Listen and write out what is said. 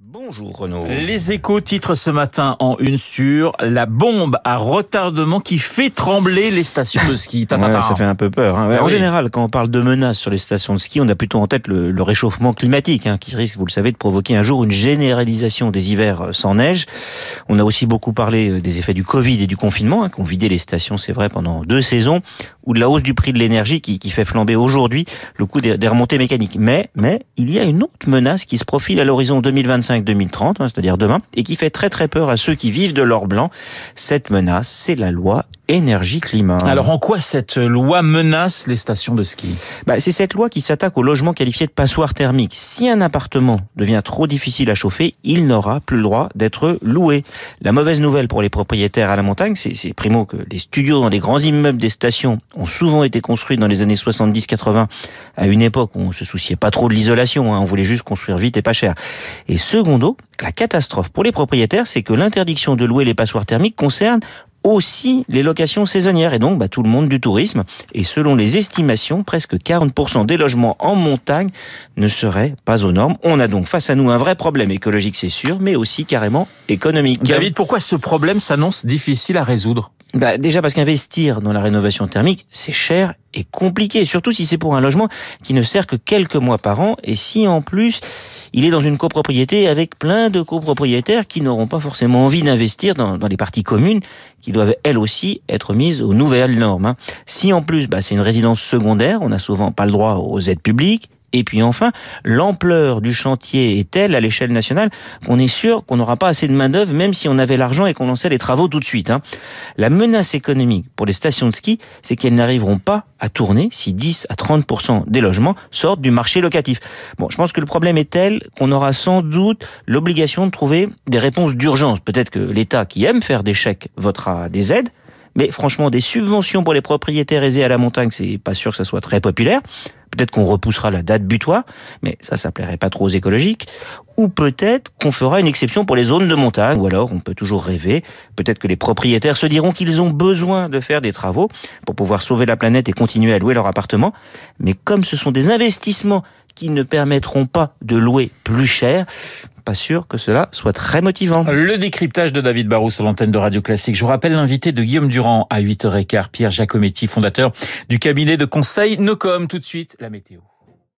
Bonjour Renaud. Les échos titrent ce matin en une sur la bombe à retardement qui fait trembler les stations de ski. Ouais, ça fait un peu peur. hein. Ouais, Ah en oui. général, quand on parle de menaces sur les stations de ski, on a plutôt en tête le, le réchauffement climatique, hein, qui risque, vous le savez, de provoquer un jour une généralisation des hivers euh, sans neige. On a aussi beaucoup parlé euh, des effets du Covid et du confinement, hein, qui ont vidé les stations, c'est vrai, pendant deux saisons, ou de la hausse du prix de l'énergie qui, qui fait flamber aujourd'hui le coût des, des remontées mécaniques. Mais, mais il y a une autre menace qui se profile à l'horizon 2025-2030, hein, c'est-à-dire demain, et qui fait très très peur à ceux qui vivent de l'or blanc. Cette menace, c'est la loi énergie-climat. Alors en quoi cette loi menace les stations de ski? Bah, c'est cette loi qui s'attaque au logement qualifié de passoire thermique. Si un appartement devient trop difficile à chauffer, il n'aura plus le droit d'être loué. La mauvaise nouvelle pour les propriétaires à la montagne, c'est, c'est primo que les studios dans les grands immeubles des stations ont souvent été construits dans les années 70-80, à une époque où on se souciait pas trop de l'isolation, hein, on voulait juste construire vite et pas cher. Et secondo, la catastrophe pour les propriétaires, c'est que l'interdiction de louer les passoires thermiques concerne aussi les locations saisonnières et donc bah, tout le monde du tourisme. Et selon les estimations, presque 40% des logements en montagne ne seraient pas aux normes. On a donc face à nous un vrai problème écologique, c'est sûr, mais aussi carrément économique. David, pourquoi ce problème s'annonce difficile à résoudre? Bah, déjà parce qu'investir dans la rénovation thermique, c'est cher et compliqué, surtout si c'est pour un logement qui ne sert que quelques mois par an et si en plus il est dans une copropriété avec plein de copropriétaires qui n'auront pas forcément envie d'investir dans, dans les parties communes qui doivent elles aussi être mises aux nouvelles normes. hein. Si en plus bah, c'est une résidence secondaire, on n'a souvent pas le droit aux aides publiques. Et puis enfin, l'ampleur du chantier est telle à l'échelle nationale qu'on est sûr qu'on n'aura pas assez de main-d'œuvre, même si on avait l'argent et qu'on lançait les travaux tout de suite. hein. La menace économique pour les stations de ski, c'est qu'elles n'arriveront pas à tourner si 10 à 30% des logements sortent du marché locatif. Bon, je pense que le problème est tel qu'on aura sans doute l'obligation de trouver des réponses d'urgence. Peut-être que l'État, qui aime faire des chèques, votera des aides. Mais franchement, des subventions pour les propriétaires aisés à la montagne, c'est pas sûr que ça soit très populaire. Peut-être qu'on repoussera la date butoir, mais ça, ça plairait pas trop aux écologiques. Ou peut-être qu'on fera une exception pour les zones de montagne. Ou alors, on peut toujours rêver. Peut-être que les propriétaires se diront qu'ils ont besoin de faire des travaux pour pouvoir sauver la planète et continuer à louer leur appartement. Mais comme ce sont des investissements qui ne permettront pas de louer plus cher, pas sûr que cela soit très motivant. Le décryptage de David Barrou sur l'antenne de Radio Classique. Je vous rappelle l'invité de Guillaume Durand à 8h15, Pierre Giacometti, fondateur du cabinet de conseil Nocom. Tout de suite, la météo.